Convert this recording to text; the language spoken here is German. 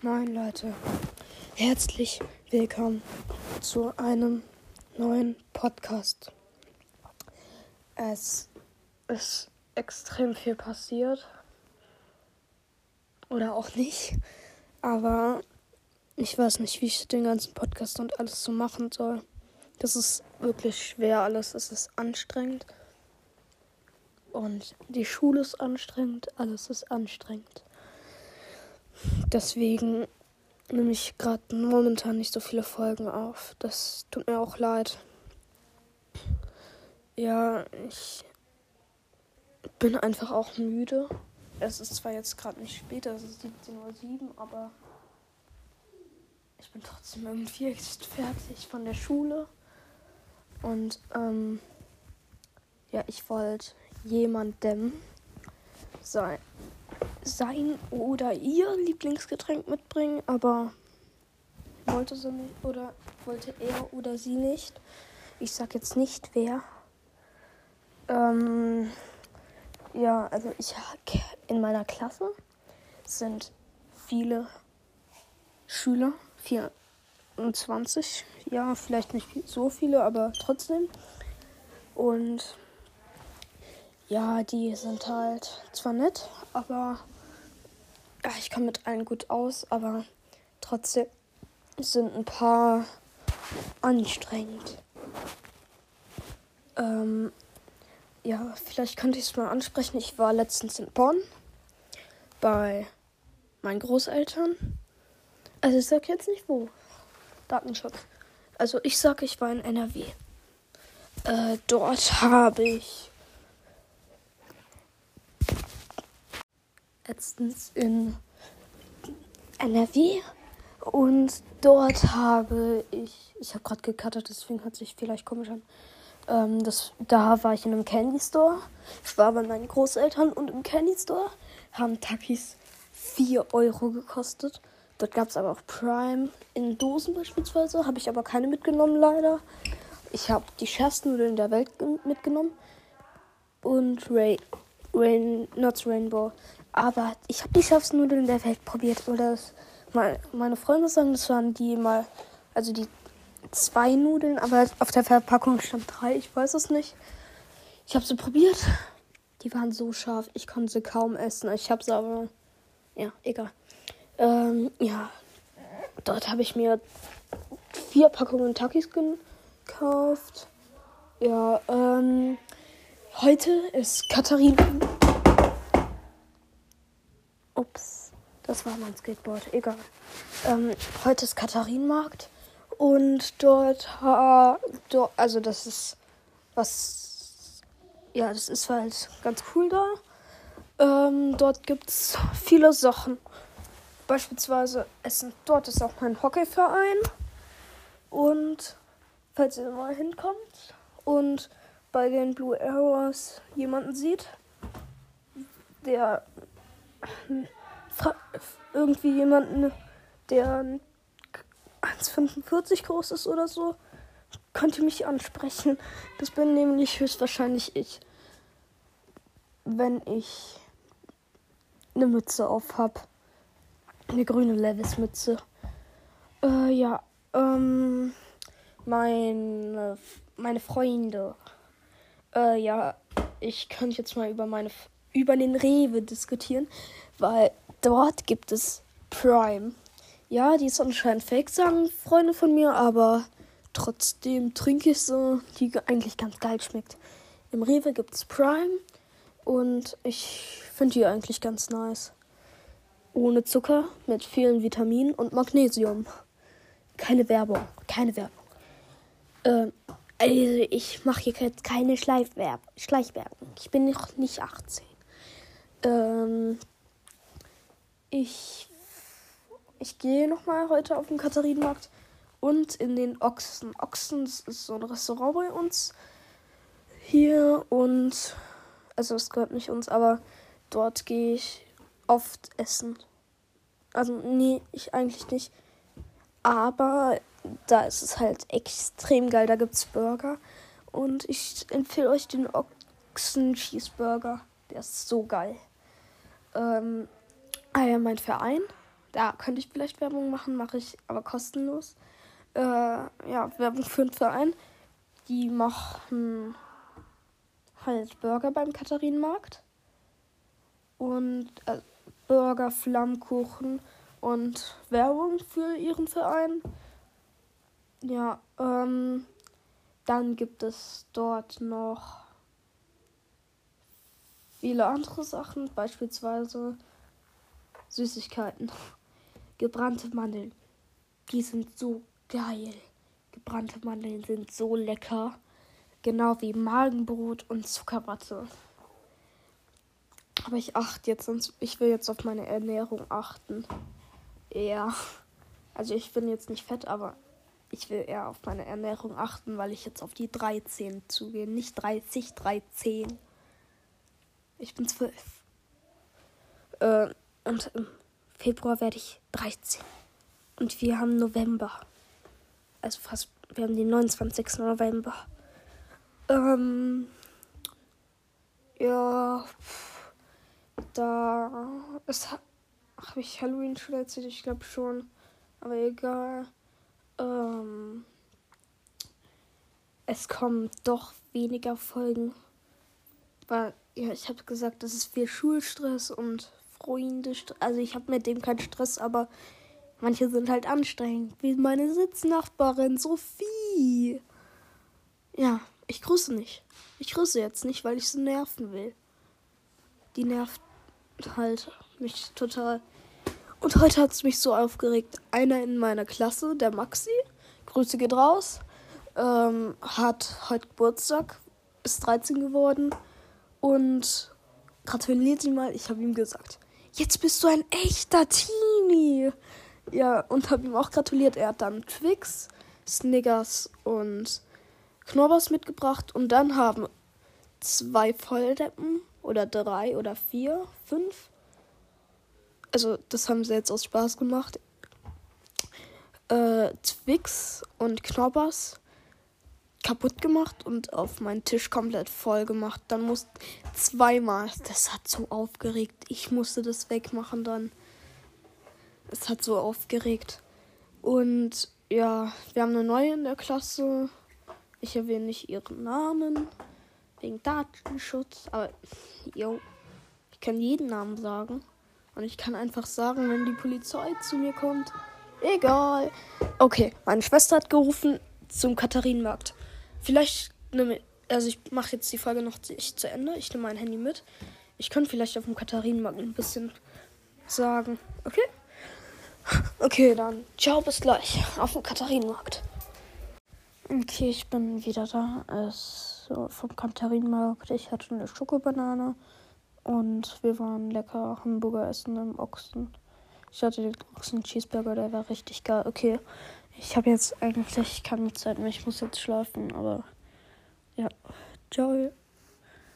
Moin Leute, herzlich willkommen zu einem neuen Podcast. Es ist extrem viel passiert oder auch nicht, aber ich weiß nicht, wie ich den ganzen Podcast und alles so machen soll. Das ist wirklich schwer alles, es ist anstrengend und die Schule ist anstrengend, alles ist anstrengend. Deswegen nehme ich gerade momentan nicht so viele Folgen auf. Das tut mir auch leid. Ja, ich bin einfach auch müde. Es ist zwar jetzt gerade nicht spät, es ist 17.07 Uhr, aber ich bin trotzdem irgendwie jetzt fertig von der Schule. Und ähm, ja, ich wollte jemandem sein sein oder ihr Lieblingsgetränk mitbringen, aber wollte sie nicht oder wollte er oder sie nicht. Ich sag jetzt nicht wer. Ähm, ja, also ich in meiner Klasse sind viele Schüler, 24, ja, vielleicht nicht so viele, aber trotzdem. Und ja, die sind halt zwar nett, aber ich komme mit allen gut aus, aber trotzdem sind ein paar anstrengend. Ähm, ja, vielleicht könnte ich es mal ansprechen. Ich war letztens in Bonn bei meinen Großeltern. Also ich sag jetzt nicht wo. Datenschutz. Also ich sage, ich war in NRW. Äh, dort habe ich letztens in NRW und dort habe ich, ich habe gerade gecuttet, deswegen hört sich vielleicht komisch an. Ähm, das, da war ich in einem Candy Store. Ich war bei meinen Großeltern und im Candy Store haben Takis 4 Euro gekostet. Dort gab es aber auch Prime in Dosen beispielsweise. Habe ich aber keine mitgenommen, leider. Ich habe die schärfsten Nudeln der Welt mitgenommen. Und Ray, Rain, Nuts Rainbow. Aber ich habe die schärfsten Nudeln der Welt probiert. Oder das, meine Freunde sagen, das waren die mal, also die zwei Nudeln, aber auf der Verpackung stand drei. Ich weiß es nicht. Ich habe sie probiert. Die waren so scharf, ich konnte sie kaum essen. Ich habe sie aber, ja, egal. Ähm, ja, dort habe ich mir vier Packungen Takis gekauft. Ja, ähm, heute ist Katharina das war mein Skateboard. Egal. Ähm, heute ist Katharinenmarkt und dort, ha, dort, also das ist was, ja, das ist halt ganz cool da. Ähm, dort gibt's viele Sachen. Beispielsweise Essen. Dort ist auch mein Hockeyverein. Und falls ihr mal hinkommt und bei den Blue Arrows jemanden sieht, der irgendwie jemanden, der 1,45 groß ist oder so, könnt ihr mich ansprechen. Das bin nämlich höchstwahrscheinlich ich. Wenn ich eine Mütze auf hab. Eine grüne Levis-Mütze. Äh, ja, ähm, meine, meine Freunde. Äh, ja, ich könnte jetzt mal über meine über den Rewe diskutieren, weil dort gibt es Prime. Ja, die ist anscheinend fake, sagen Freunde von mir, aber trotzdem trinke ich so, die eigentlich ganz geil schmeckt. Im Rewe gibt es Prime und ich finde die eigentlich ganz nice. Ohne Zucker, mit vielen Vitaminen und Magnesium. Keine Werbung, keine Werbung. Ähm, also ich mache hier keine Schleichwerbung. Ich bin noch nicht 18. Ähm, ich ich gehe nochmal heute auf den Katharinenmarkt und in den Ochsen. Ochsens ist so ein Restaurant bei uns hier und also es gehört nicht uns, aber dort gehe ich oft essen. Also nee, ich eigentlich nicht. Aber da ist es halt extrem geil. Da gibt es Burger. Und ich empfehle euch den Ochsen Cheeseburger. Der ist so geil. Ähm, ah ja, mein Verein, Da könnte ich vielleicht Werbung machen, mache ich aber kostenlos. Äh, ja, Werbung für einen Verein. Die machen halt Burger beim Katharinenmarkt. Und äh, Burger, Flammkuchen und Werbung für ihren Verein. Ja, ähm, dann gibt es dort noch viele andere Sachen, beispielsweise Süßigkeiten. Gebrannte Mandeln. Die sind so geil. Gebrannte Mandeln sind so lecker. Genau wie Magenbrot und Zuckerwatte. Aber ich achte jetzt, sonst ich will jetzt auf meine Ernährung achten. Ja. Also ich bin jetzt nicht fett, aber ich will eher auf meine Ernährung achten, weil ich jetzt auf die 13 zugehe. Nicht 30, 13. Ich bin 12. Äh, und im Februar werde ich 13. Und wir haben November. Also fast, wir haben den 29. November. Ähm, ja, da ist, habe ich Halloween schon erzählt, ich glaube schon. Aber egal. Ähm, es kommen doch weniger Folgen. Weil, ja, ich habe gesagt, das ist viel Schulstress und Freunde. Also ich habe mit dem keinen Stress, aber manche sind halt anstrengend. Wie meine Sitznachbarin Sophie. Ja, ich grüße nicht. Ich grüße jetzt nicht, weil ich sie nerven will. Die nervt halt mich total. Und heute hat es mich so aufgeregt. Einer in meiner Klasse, der Maxi, Grüße geht raus, ähm, hat heute Geburtstag, ist 13 geworden und gratuliert ihm mal. Ich habe ihm gesagt, jetzt bist du ein echter Teenie. Ja, und habe ihm auch gratuliert. Er hat dann Twix, Snickers und Knobbers mitgebracht. Und dann haben zwei Volldeppen oder drei oder vier, fünf. Also, das haben sie jetzt aus Spaß gemacht. Äh, Twix und Knobbers kaputt gemacht und auf meinen Tisch komplett voll gemacht. Dann musste zweimal. Das hat so aufgeregt. Ich musste das wegmachen dann. Es hat so aufgeregt. Und ja, wir haben eine neue in der Klasse. Ich erwähne nicht ihren Namen. Wegen Datenschutz. Aber, yo, ich kann jeden Namen sagen. Und ich kann einfach sagen, wenn die Polizei zu mir kommt. Egal. Okay, meine Schwester hat gerufen zum Katharinenmarkt. Vielleicht nehme also ich mache jetzt die Folge noch nicht zu Ende. Ich nehme mein Handy mit. Ich könnte vielleicht auf dem Katharinenmarkt ein bisschen sagen. Okay? Okay, dann ciao, bis gleich auf dem Katharinenmarkt. Okay, ich bin wieder da. Es vom Katharinenmarkt. Ich hatte eine Schokobanane und wir waren lecker Hamburger essen im Ochsen. Ich hatte den Ochsen Cheeseburger, der war richtig geil. Okay, ich habe jetzt eigentlich keine Zeit mehr. Ich muss jetzt schlafen, aber ja. Ciao.